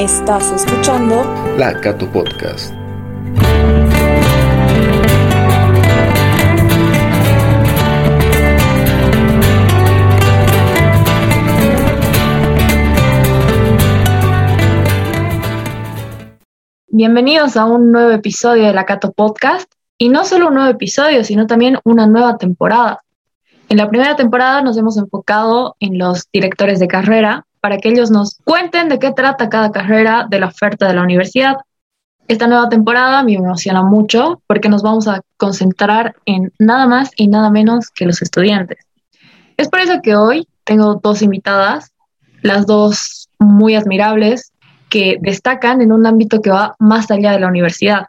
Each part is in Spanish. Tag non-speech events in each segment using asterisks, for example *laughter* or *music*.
Estás escuchando La Cato Podcast. Bienvenidos a un nuevo episodio de la Cato Podcast. Y no solo un nuevo episodio, sino también una nueva temporada. En la primera temporada nos hemos enfocado en los directores de carrera para que ellos nos cuenten de qué trata cada carrera de la oferta de la universidad. Esta nueva temporada me emociona mucho porque nos vamos a concentrar en nada más y nada menos que los estudiantes. Es por eso que hoy tengo dos invitadas, las dos muy admirables, que destacan en un ámbito que va más allá de la universidad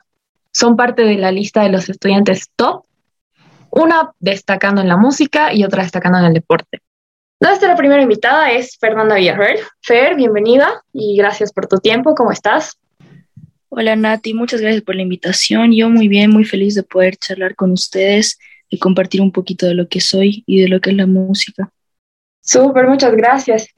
son parte de la lista de los estudiantes top, una destacando en la música y otra destacando en el deporte. Nuestra primera invitada es Fernanda Villarreal. Fer, bienvenida y gracias por tu tiempo. ¿Cómo estás? Hola Nati, muchas gracias por la invitación. Yo muy bien, muy feliz de poder charlar con ustedes y compartir un poquito de lo que soy y de lo que es la música. Súper, muchas gracias.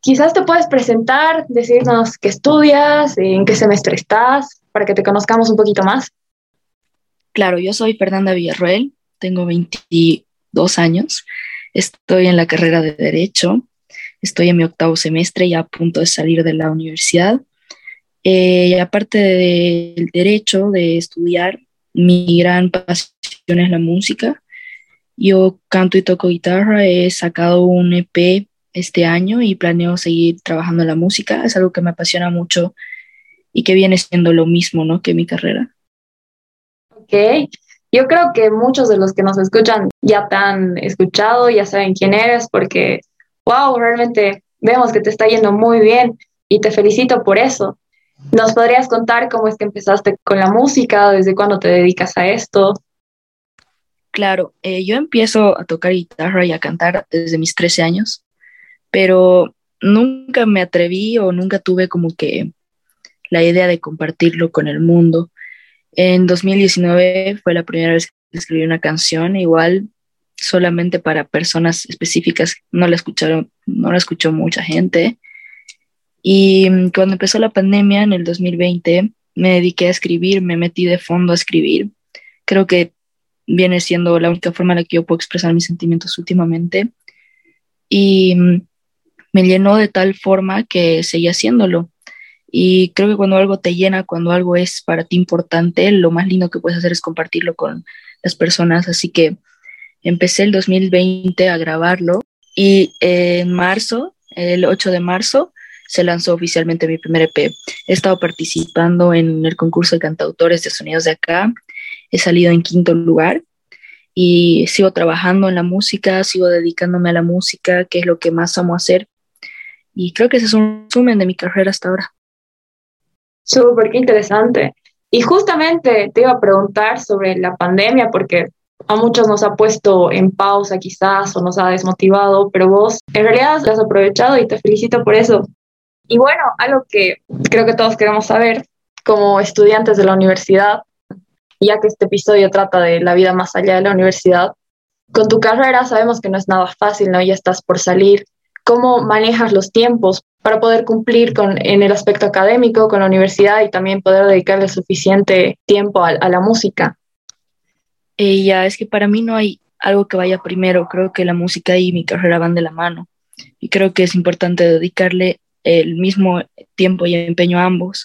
Quizás te puedes presentar, decirnos qué estudias, en qué semestre estás, para que te conozcamos un poquito más. Claro, yo soy Fernanda Villarroel, tengo 22 años, estoy en la carrera de Derecho, estoy en mi octavo semestre y a punto de salir de la universidad. Eh, y aparte del derecho, de estudiar, mi gran pasión es la música. Yo canto y toco guitarra, he sacado un EP este año y planeo seguir trabajando en la música. Es algo que me apasiona mucho y que viene siendo lo mismo, ¿no? Que mi carrera. Ok, yo creo que muchos de los que nos escuchan ya te han escuchado, ya saben quién eres, porque, wow, realmente vemos que te está yendo muy bien y te felicito por eso. ¿Nos podrías contar cómo es que empezaste con la música? ¿Desde cuándo te dedicas a esto? Claro, eh, yo empiezo a tocar guitarra y a cantar desde mis 13 años, pero nunca me atreví o nunca tuve como que la idea de compartirlo con el mundo. En 2019 fue la primera vez que escribí una canción, igual solamente para personas específicas, no la escucharon, no la escuchó mucha gente. Y cuando empezó la pandemia en el 2020, me dediqué a escribir, me metí de fondo a escribir. Creo que viene siendo la única forma en la que yo puedo expresar mis sentimientos últimamente. Y me llenó de tal forma que seguí haciéndolo. Y creo que cuando algo te llena, cuando algo es para ti importante, lo más lindo que puedes hacer es compartirlo con las personas. Así que empecé el 2020 a grabarlo y en marzo, el 8 de marzo, se lanzó oficialmente mi primer EP. He estado participando en el concurso de cantautores de sonidos de acá. He salido en quinto lugar y sigo trabajando en la música, sigo dedicándome a la música, que es lo que más amo hacer. Y creo que ese es un resumen de mi carrera hasta ahora. Súper, qué interesante. Y justamente te iba a preguntar sobre la pandemia, porque a muchos nos ha puesto en pausa quizás o nos ha desmotivado, pero vos en realidad lo has aprovechado y te felicito por eso. Y bueno, algo que creo que todos queremos saber como estudiantes de la universidad, ya que este episodio trata de la vida más allá de la universidad, con tu carrera sabemos que no es nada fácil, ¿no? Ya estás por salir. ¿Cómo manejas los tiempos para poder cumplir con, en el aspecto académico con la universidad y también poder dedicarle suficiente tiempo a, la música. Eh, ya, es que para mí no hay algo que vaya primero, creo que la música y mi carrera van de la mano y creo que es importante dedicarle el mismo tiempo y empeño a ambos.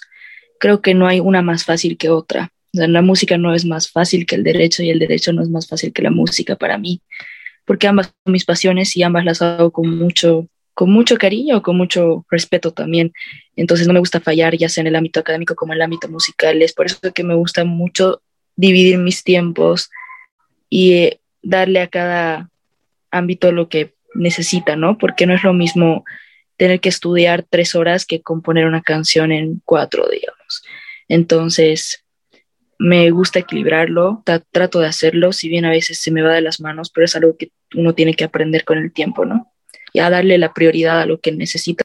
Creo que no hay una más fácil que otra. la música no es más fácil que el derecho y el derecho no es más fácil que la música para mí, porque ambas son mis pasiones y ambas las hago con mucho con mucho cariño, con mucho respeto también. Entonces no me gusta fallar, ya sea en el ámbito académico como en el ámbito musical. Es por eso que me gusta mucho dividir mis tiempos y eh, darle a cada ámbito lo que necesita, ¿no? Porque no es lo mismo tener que estudiar tres horas que componer una canción en cuatro, digamos. Entonces, me gusta equilibrarlo, trato de hacerlo, si bien a veces se me va de las manos, pero es algo que uno tiene que aprender con el tiempo, ¿no? Y a darle la prioridad a lo que necesita.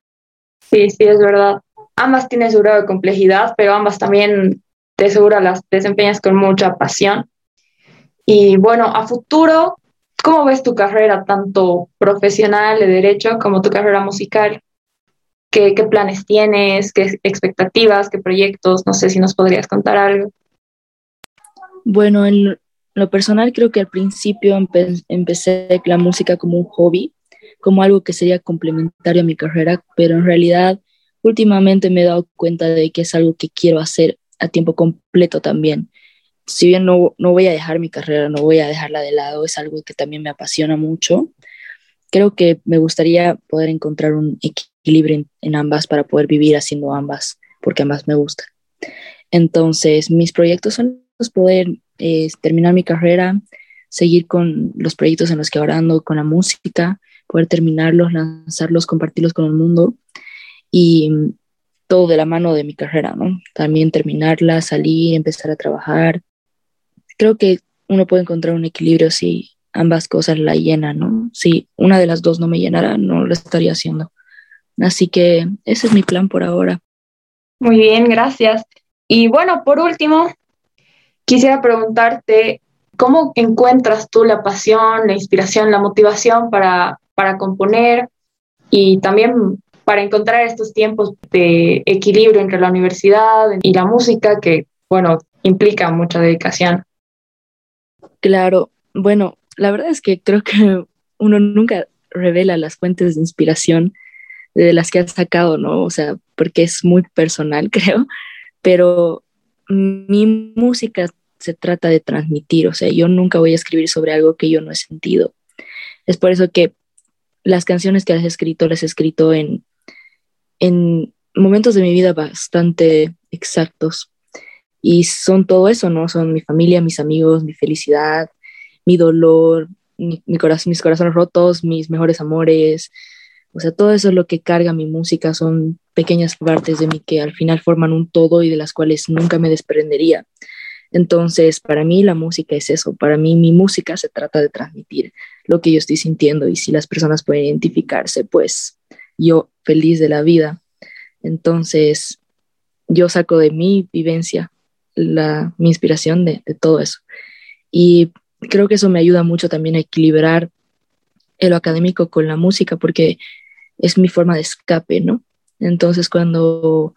Sí, sí, es verdad. Ambas tienen su grado de complejidad, pero ambas también te seguro las desempeñas con mucha pasión. Y bueno, a futuro, ¿cómo ves tu carrera, tanto profesional de derecho como tu carrera musical? ¿Qué, ¿Qué planes tienes? ¿Qué expectativas? ¿Qué proyectos? No sé si nos podrías contar algo. Bueno, en lo personal creo que al principio empecé la música como un hobby, como algo que sería complementario a mi carrera, pero en realidad últimamente me he dado cuenta de que es algo que quiero hacer a tiempo completo también. Si bien no, no voy a dejar mi carrera, no voy a dejarla de lado, es algo que también me apasiona mucho. Creo que me gustaría poder encontrar un equilibrio en, en ambas para poder vivir haciendo ambas, porque ambas me gustan. Entonces, mis proyectos son poder eh, terminar mi carrera, seguir con los proyectos en los que ahora ando, con la música, poder terminarlos, lanzarlos, compartirlos con el mundo y todo de la mano de mi carrera, ¿no? También terminarla, salir, empezar a trabajar. Creo que uno puede encontrar un equilibrio si ambas cosas la llenan, ¿no? Si una de las dos no me llenara, no lo estaría haciendo. Así que ese es mi plan por ahora. Muy bien, gracias. Y bueno, por último, quisiera preguntarte, ¿cómo encuentras tú la pasión, la inspiración, la motivación para, para componer y también para encontrar estos tiempos de equilibrio entre la universidad y la música que, bueno, implica mucha dedicación? Claro, bueno, la verdad es que creo que uno nunca revela las fuentes de inspiración de las que ha sacado, ¿no? O sea, porque es muy personal, *laughs* creo, pero mi música se trata de transmitir, o sea, yo nunca voy a escribir sobre algo que yo no he sentido. Es por eso que las canciones que has escrito las he escrito en, en momentos de mi vida bastante exactos. Y son todo eso, ¿no? Son mi familia, mis amigos, mi felicidad, mi dolor, mi, corazón, mis corazones rotos, mis mejores amores. O sea, todo eso es lo que carga mi música, son pequeñas partes de mí que al final forman un todo y de las cuales nunca me desprendería. Entonces, para mí la música es eso, para mí mi música se trata de transmitir lo que yo estoy sintiendo y si las personas pueden identificarse, pues yo feliz de la vida. Entonces, yo saco de mi vivencia la, mi inspiración de, de todo eso. Y creo que eso me ayuda mucho también a equilibrar lo académico con la música porque es mi forma de escape, ¿no? Entonces, cuando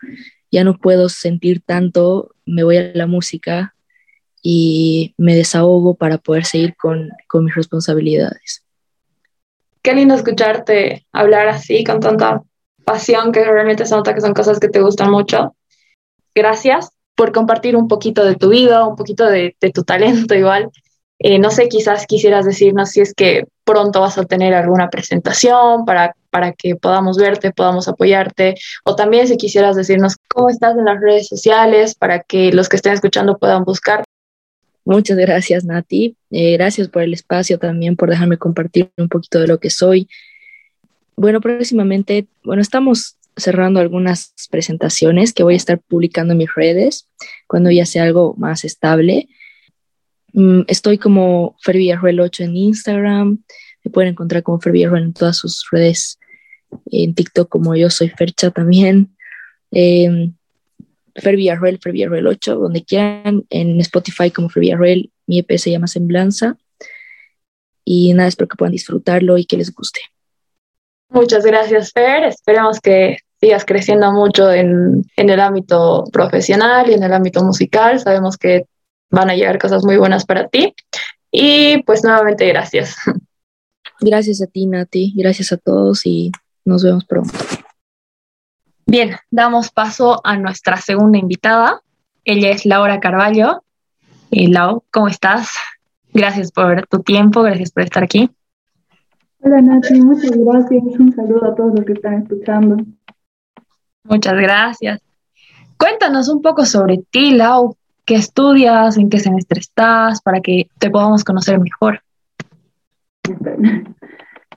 ya no puedo sentir tanto, me voy a la música y me desahogo para poder seguir con, con mis responsabilidades. Qué lindo escucharte hablar así, con tanta pasión, que realmente se nota que son cosas que te gustan mucho. Gracias por compartir un poquito de tu vida, un poquito de, de tu talento igual. Eh, no sé, quizás quisieras decirnos si es que pronto vas a tener alguna presentación para, para que podamos verte, podamos apoyarte, o también si quisieras decirnos cómo estás en las redes sociales para que los que estén escuchando puedan buscar. Muchas gracias, Nati. Eh, gracias por el espacio también, por dejarme compartir un poquito de lo que soy. Bueno, próximamente, bueno, estamos cerrando algunas presentaciones que voy a estar publicando en mis redes cuando ya sea algo más estable. Mm, estoy como Fer 8 en Instagram. Me pueden encontrar como Fer en todas sus redes. En TikTok como yo soy Fercha también. *laughs* Eh, Fer Villarreal, 8, donde quieran. En Spotify como Fer Mi EP se llama Semblanza. Y nada, espero que puedan disfrutarlo y que les guste. Muchas gracias, Fer. Esperemos que sigas creciendo mucho en, en, el ámbito profesional y en el ámbito musical. Sabemos que van a llegar cosas muy buenas para ti. Y pues nuevamente gracias. Gracias a ti, Nati. Gracias a todos y nos vemos pronto. Bien, damos paso a nuestra segunda invitada. Ella es Laura Carballo. Y Lau, ¿cómo estás? Gracias por tu tiempo, gracias por estar aquí. Hola Nati, muchas gracias. Un saludo a todos los que están escuchando. Muchas gracias. Cuéntanos un poco sobre ti, Lau qué estudias, en qué semestre estás, para que te podamos conocer mejor.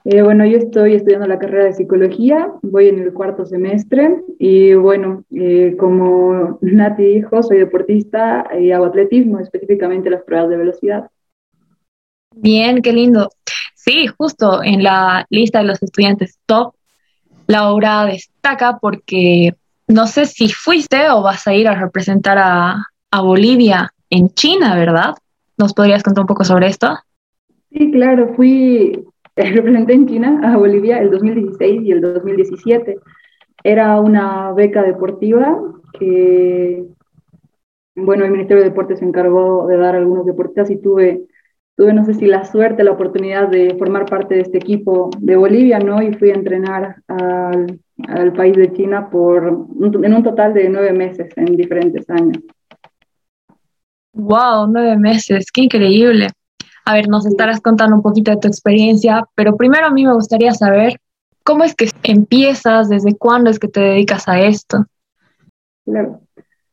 Eh, bueno, yo estoy estudiando la carrera de psicología, voy en el cuarto semestre y bueno, eh, como Nati dijo, soy deportista y hago atletismo, específicamente las pruebas de velocidad. Bien, qué lindo. Sí, justo en la lista de los estudiantes top, Laura destaca porque no sé si fuiste o vas a ir a representar a, a Bolivia en China, ¿verdad? ¿Nos podrías contar un poco sobre esto? Sí, claro, fui, representé en China a Bolivia el 2016 y el 2017. era una beca deportiva que, bueno, el Ministerio de Deportes se encargó de dar algunos deportistas y tuve, tuve, no sé si la suerte, la oportunidad de formar parte de este equipo de Bolivia, ¿no? Y fui a entrenar al, al país de China por, en un total de nueve meses en diferentes años. Wow, nueve meses, qué increíble. A ver, nos estarás contando un poquito de tu experiencia, pero primero a mí me gustaría saber cómo es que empiezas, desde cuándo es que te dedicas a esto. Claro.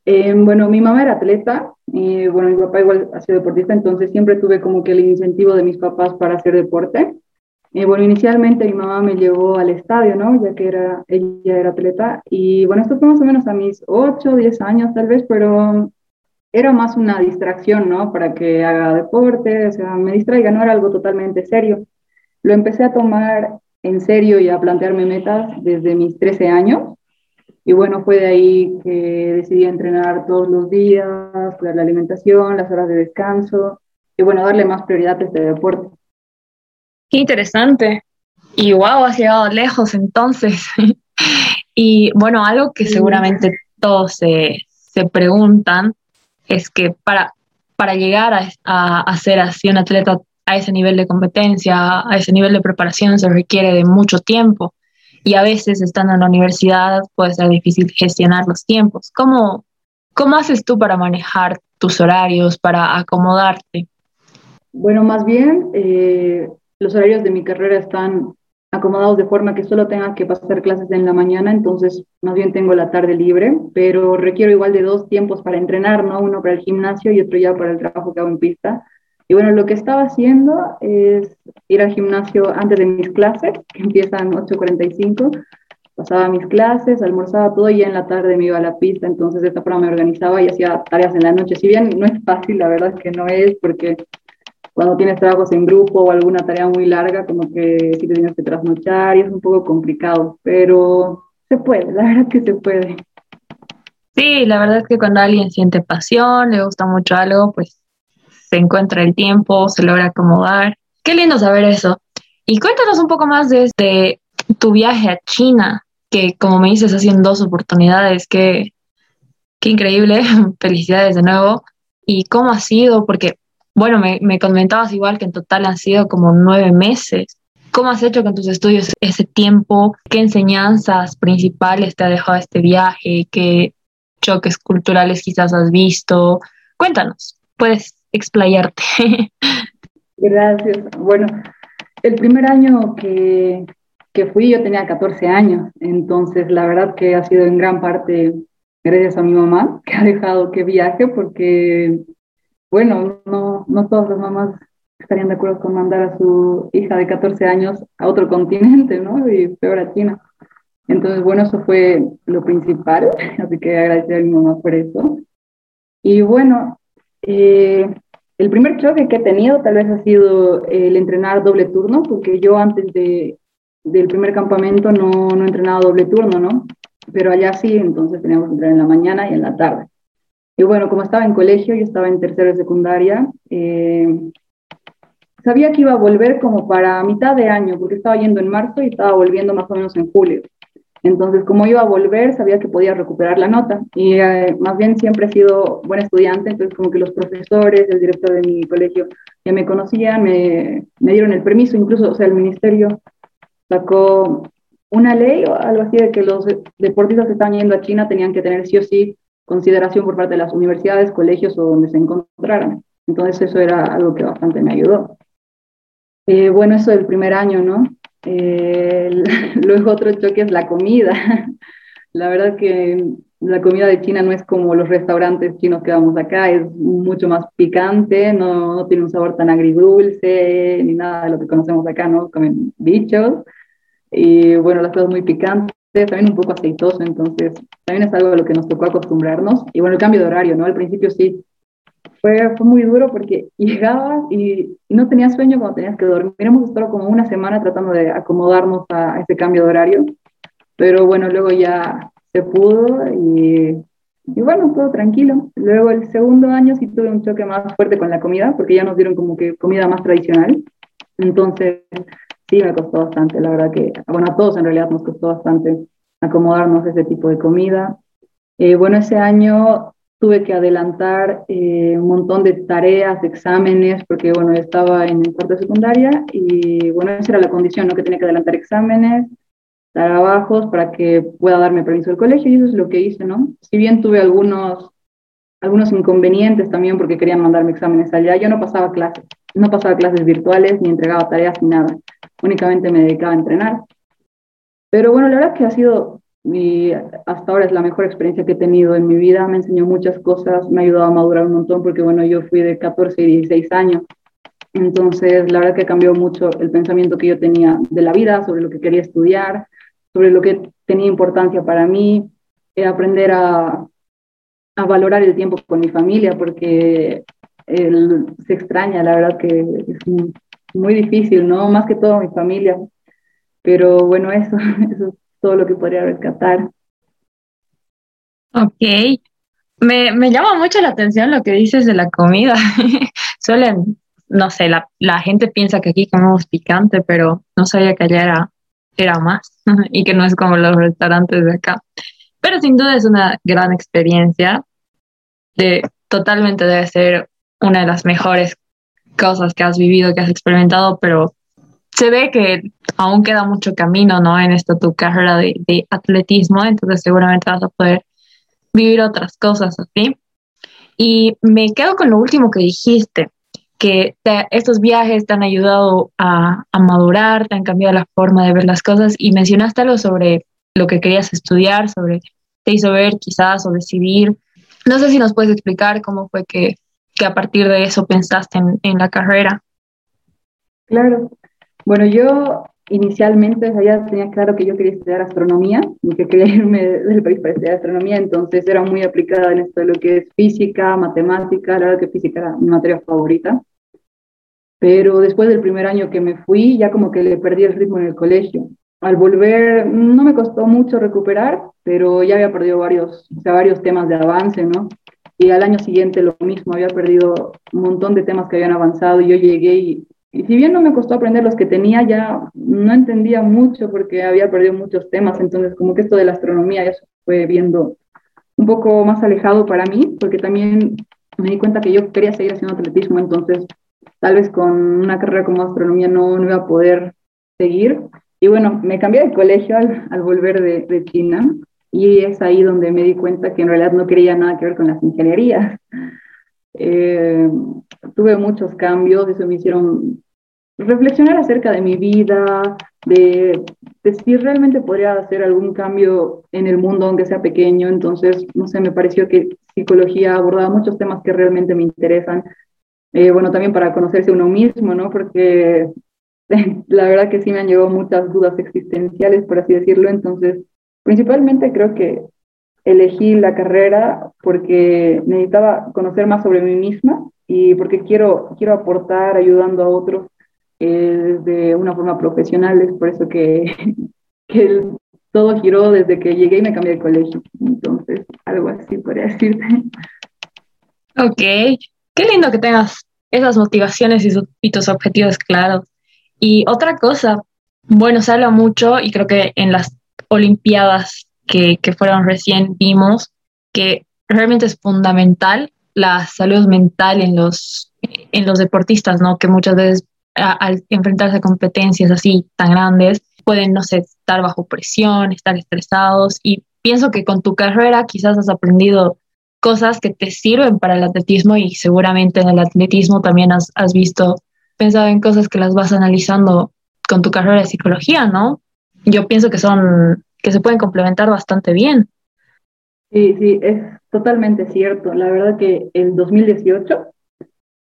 Eh, bueno, mi mamá era atleta y bueno, mi papá igual ha sido deportista, entonces siempre tuve como que el incentivo de mis papás para hacer deporte. Y bueno, inicialmente mi mamá me llevó al estadio, ¿no? Ya que era, ella era atleta. Y bueno, esto fue más o menos a mis 8, 10 años tal vez, pero era más una distracción, ¿no? Para que haga deporte, o sea, me distraiga, no era algo totalmente serio. Lo empecé a tomar en serio y a plantearme metas desde mis 13 años. Y bueno, fue de ahí que decidí entrenar todos los días, cuidar la alimentación, las horas de descanso y bueno, darle más prioridad a este deporte. Qué interesante. Y wow, has llegado lejos entonces. *laughs* y bueno, algo que seguramente todos se, se preguntan es que para, para llegar a, a, ser así un atleta a ese nivel de competencia, a ese nivel de preparación, se requiere de mucho tiempo. Y a veces, estando en la universidad, puede ser difícil gestionar los tiempos. ¿Cómo, cómo haces tú para manejar tus horarios, para acomodarte? Bueno, más bien, eh, los horarios de mi carrera están acomodados de forma que solo tenga que pasar clases en la mañana, entonces más bien tengo la tarde libre, pero requiero igual de dos tiempos para entrenar, ¿no? Uno para el gimnasio y otro ya para el trabajo que hago en pista. Y bueno, lo que estaba haciendo es ir al gimnasio antes de mis clases, que empiezan 8.45, pasaba mis clases, almorzaba todo y ya en la tarde me iba a la pista, entonces de esta forma me organizaba y hacía tareas en la noche. Si bien no es fácil, la verdad es que no es, porque cuando tienes trabajos en grupo o alguna tarea muy larga, como que sí te tienes que trasnochar y es un poco complicado, pero se puede, la *laughs* verdad que se puede. Sí, la verdad es que cuando alguien siente pasión, le gusta mucho algo, pues se encuentra el tiempo, se logra acomodar. Qué lindo saber eso. Y cuéntanos un poco más de, tu viaje a China, que como me dices, ha dos oportunidades, qué, qué increíble, *laughs* felicidades de nuevo. ¿Y cómo ha sido? Porque bueno, me, me comentabas igual que en total han sido como nueve meses. ¿Cómo has hecho con tus estudios ese tiempo? ¿Qué enseñanzas principales te ha dejado este viaje? ¿Qué choques culturales quizás has visto? Cuéntanos, puedes explayarte. *laughs* Gracias. Bueno, el primer año que, que fui yo tenía 14 años, entonces la verdad que ha sido en gran parte gracias a mi mamá que ha dejado que viaje porque bueno, no, no todas las mamás estarían de acuerdo con mandar a su hija de 14 años a otro *laughs* continente, ¿no? Y peor a China. Entonces, bueno, eso fue lo principal, *laughs* así que agradecer a mi mamá por eso. Y bueno, eh, el primer choque que he tenido tal vez ha sido el entrenar doble turno, porque yo antes de, del primer campamento no, no he entrenado doble turno, ¿no? Pero allá sí, entonces teníamos que entrenar en la mañana y en la tarde. Y bueno, como estaba en colegio, yo estaba en tercero de secundaria, eh, sabía que iba a volver como para mitad de año, porque estaba yendo en marzo y estaba volviendo más o menos en julio. Entonces, como iba a volver, sabía que podía recuperar la nota. Y eh, más bien siempre he sido buen estudiante, entonces como que los profesores, el director de mi colegio ya me conocían, me, me dieron el permiso, incluso, o sea, el ministerio sacó una ley o algo así de que los deportistas que están yendo a China tenían que tener sí o sí consideración por parte de las universidades, colegios o donde se encontraran. Entonces eso era algo que bastante me ayudó. Eh, bueno, eso del primer año, ¿no? Eh, *laughs* luego otro choque es la comida. *laughs* La verdad que la comida de China no es como los restaurantes chinos que vamos acá, es mucho más picante, no, no tiene un sabor tan agridulce ni nada de lo que conocemos acá, ¿no? Comen bichos y bueno, las cosas muy picantes también un poco aceitoso, entonces también es algo a lo que nos tocó acostumbrarnos. Y bueno, el cambio de horario, ¿no? Al principio sí, fue, fue muy duro porque *laughs* llegabas y, no tenías sueño cuando tenías que dormir. Hemos estado como una semana tratando de acomodarnos a, ese cambio de horario, pero bueno, luego ya se pudo y, y bueno, todo tranquilo. Luego el segundo año sí tuve un choque más fuerte con la comida, porque ya nos dieron como que comida más tradicional. Entonces, sí me costó bastante, la verdad que, bueno, a todos en realidad nos costó bastante acomodarnos ese tipo de comida. Eh, bueno, ese año tuve que adelantar eh, un montón de tareas, exámenes, porque bueno, estaba en el cuarto de secundaria y bueno, esa era la condición, ¿no? Que tenía que adelantar exámenes, trabajos para que pueda darme permiso del colegio y eso es lo que hice, ¿no? Si bien tuve algunos, algunos inconvenientes también porque querían mandarme exámenes allá, yo no pasaba clases, no pasaba clases virtuales ni entregaba tareas ni nada, únicamente me dedicaba a entrenar. Pero bueno, la verdad que ha sido y hasta ahora es la mejor experiencia que he tenido en mi vida, me enseñó muchas cosas, me ha ayudado a madurar un montón porque bueno, yo fui de 14 y 16 años, entonces la verdad que cambió mucho el pensamiento que yo tenía de la vida, sobre lo que quería estudiar, sobre lo que tenía importancia para mí, eh, aprender a, valorar el tiempo con mi familia porque él se extraña, la verdad que es muy, muy difícil, ¿no? Más que todo mi familia. Pero bueno, eso, *laughs* eso todo lo que podría rescatar. Ok. Me, me llama mucho la atención lo que dices de la comida. *laughs* Suelen, no sé, la, la, gente piensa que aquí comemos picante, pero no sabía que allá era, era más *laughs* y que no es como los restaurantes de acá. Pero sin duda es una gran experiencia. De, totalmente debe ser una de las mejores cosas que has vivido, que has experimentado, pero se ve que aún queda mucho camino, ¿no? En esta tu carrera de, atletismo, entonces seguramente vas a poder vivir otras cosas así. Y me quedo con lo último que dijiste, que estos viajes te han ayudado a, a, madurar, te han cambiado la forma de ver las cosas y mencionaste algo sobre lo que querías estudiar, sobre, te hizo ver quizás o decidir. No sé si nos puedes explicar cómo fue que, que a partir de eso pensaste en, en la carrera. Claro, bueno, yo inicialmente ya tenía claro que yo quería estudiar astronomía que quería irme del país para estudiar astronomía, entonces era muy aplicada en esto de lo que es física, matemática, la verdad que física era mi materia favorita. Pero después del primer año que me fui, ya como que le perdí el ritmo en el colegio. Al volver, no me costó mucho recuperar, pero ya había perdido varios, o sea, varios temas de avance, ¿no? Y al año siguiente lo mismo, había perdido un montón de temas que habían avanzado y yo llegué y y si bien no me costó aprender los que tenía, ya no entendía mucho porque había perdido muchos temas, entonces como que esto de la astronomía ya se fue viendo un poco más alejado para mí, porque también me di cuenta que yo quería seguir haciendo atletismo, entonces tal vez con una carrera como astronomía no, no iba a poder seguir. Y bueno, me cambié de colegio al, al volver de, de, China y es ahí donde me di cuenta que en realidad no quería nada que ver con las ingenierías. *laughs* Eh, tuve muchos cambios, eso me hicieron reflexionar acerca de mi vida, de, si realmente podría hacer algún cambio en el mundo, aunque sea pequeño. Entonces, no sé, me pareció que psicología abordaba muchos temas que realmente me interesan. Eh, bueno, también para conocerse uno mismo, ¿no? Porque *laughs* la verdad que sí me han llevado muchas dudas existenciales, por así decirlo. Entonces, principalmente creo que elegí la carrera porque necesitaba conocer más sobre mí misma y porque quiero, quiero aportar ayudando a otros eh, de una forma profesional, es por eso que, *laughs* que todo giró desde que llegué y me cambié de colegio. Entonces, algo así podría decirte. Ok, qué lindo que tengas esas motivaciones y, y tus objetivos claros. Y otra cosa, bueno, se habla mucho y creo que en las Olimpiadas que, que fueron recién vimos que realmente es fundamental la salud mental en los, en los deportistas, ¿no? Que muchas veces al enfrentarse a competencias así tan grandes, pueden, no sé, estar bajo presión, estar estresados y pienso que con tu carrera quizás has aprendido cosas que te sirven para el atletismo y seguramente en el atletismo también has, has visto, pensado en cosas que las vas analizando con tu carrera de psicología, ¿no? Yo pienso que son, que se pueden complementar bastante bien. Sí, sí, es totalmente cierto. La verdad que el 2018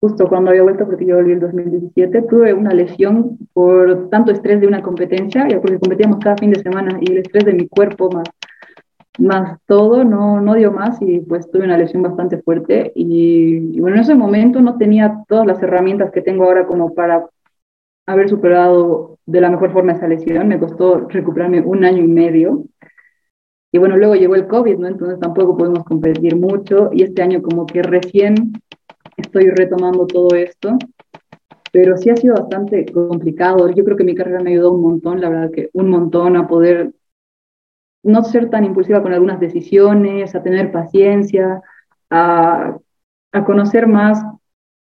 justo cuando había vuelto, porque yo volví el 2017, tuve una lesión por tanto estrés de una competencia, ya porque competíamos cada fin de semana y el estrés de mi cuerpo más, más todo no, no dio más y pues tuve una lesión bastante fuerte y, bueno, en ese momento no tenía todas las herramientas que tengo ahora como para haber superado de la mejor forma esa lesión, me costó recuperarme un año y medio. Y bueno, luego llegó el COVID, ¿no? Entonces tampoco pudimos competir mucho y este año como que recién estoy retomando todo esto, pero sí ha sido bastante complicado. Yo creo que mi carrera me ayudó un montón, la verdad que un montón a poder no ser tan impulsiva con algunas decisiones, a tener paciencia, a, a conocer más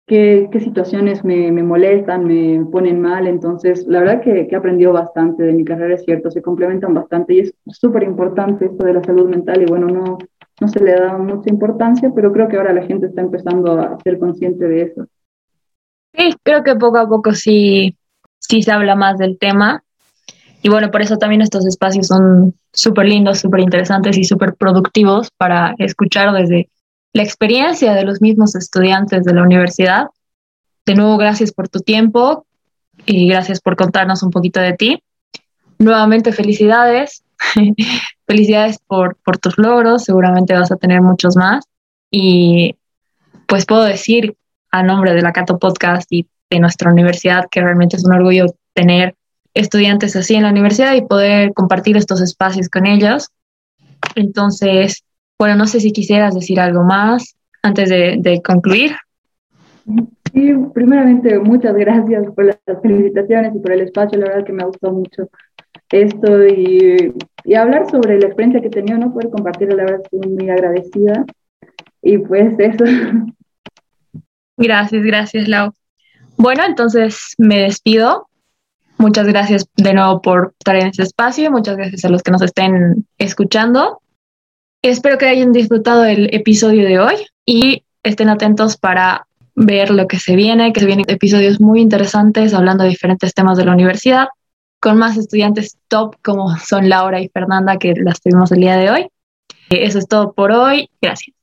qué, qué situaciones me, me, molestan, me ponen mal. Entonces, la verdad que, que he aprendido bastante de mi carrera, es cierto, se complementan bastante y es súper importante esto de la salud mental y bueno, no, no se le da mucha importancia, pero creo que ahora la gente está empezando a ser consciente de eso. Sí, creo que poco a poco sí, sí se habla más del tema. Y bueno, por eso también estos espacios son súper lindos, súper interesantes y súper productivos para escuchar desde la experiencia de los mismos estudiantes de la universidad. De nuevo, gracias por tu tiempo y gracias por contarnos un poquito de ti. Nuevamente, felicidades. *laughs* felicidades por, por tus logros. Seguramente vas a tener muchos más. Y pues puedo decir a nombre de la Cato Podcast y de nuestra universidad que realmente es un orgullo tener estudiantes así en la universidad y poder compartir estos espacios con ellos. Entonces, bueno, no sé si quisieras decir algo más antes de, concluir. Sí, primeramente muchas gracias por las felicitaciones y por el espacio, la verdad que me gustado mucho esto y, y hablar sobre la experiencia que he tenido, no poder compartirla, la verdad estoy muy agradecida. Y pues eso. Gracias, gracias, Lau. Bueno, entonces me despido. Muchas gracias de nuevo por estar en este espacio y muchas gracias a los que nos estén escuchando. Espero que hayan disfrutado el episodio de hoy y estén atentos para ver lo que se viene, que se vienen episodios muy interesantes hablando de diferentes temas de la universidad, con más estudiantes top como son Laura y Fernanda, que las tuvimos el día de hoy. Eso es todo por hoy. Gracias.